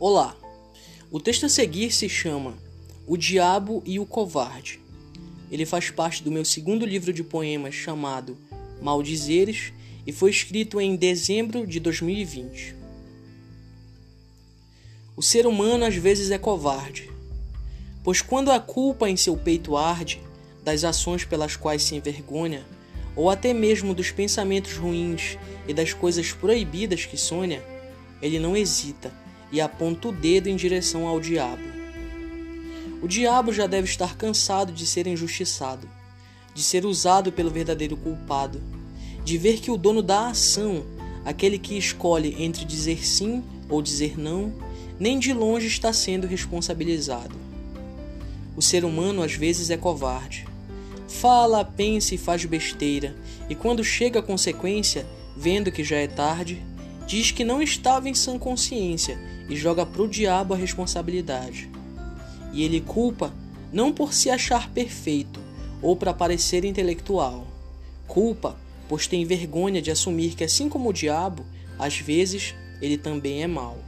Olá! O texto a seguir se chama O Diabo e o Covarde. Ele faz parte do meu segundo livro de poemas chamado Maldizeres e foi escrito em dezembro de 2020. O ser humano às vezes é covarde, pois quando a culpa em seu peito arde das ações pelas quais se envergonha, ou até mesmo dos pensamentos ruins e das coisas proibidas que sonha, ele não hesita e aponta o dedo em direção ao diabo. O diabo já deve estar cansado de ser injustiçado, de ser usado pelo verdadeiro culpado, de ver que o dono da ação, aquele que escolhe entre dizer sim ou dizer não, nem de longe está sendo responsabilizado. O ser humano às vezes é covarde. Fala, pensa e faz besteira, e quando chega a consequência, vendo que já é tarde, diz que não estava em sã consciência e joga para o diabo a responsabilidade. E ele culpa não por se achar perfeito ou para parecer intelectual. Culpa, pois tem vergonha de assumir que, assim como o diabo, às vezes ele também é mau.